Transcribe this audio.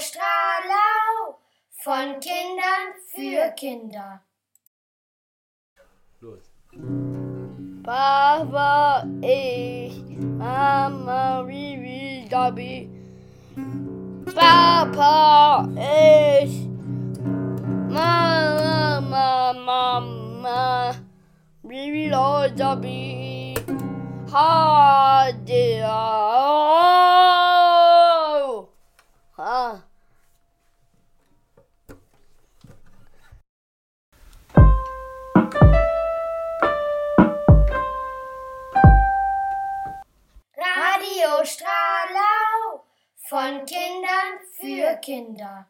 Strahlau, von Kindern für Kinder. Los. Papa, ich, e, Mama, Bibi, Gabi. Papa, ich, e, Mama, Mama, Bibi, Gabi. Hadi. Radio Stralau von Kindern für Kinder.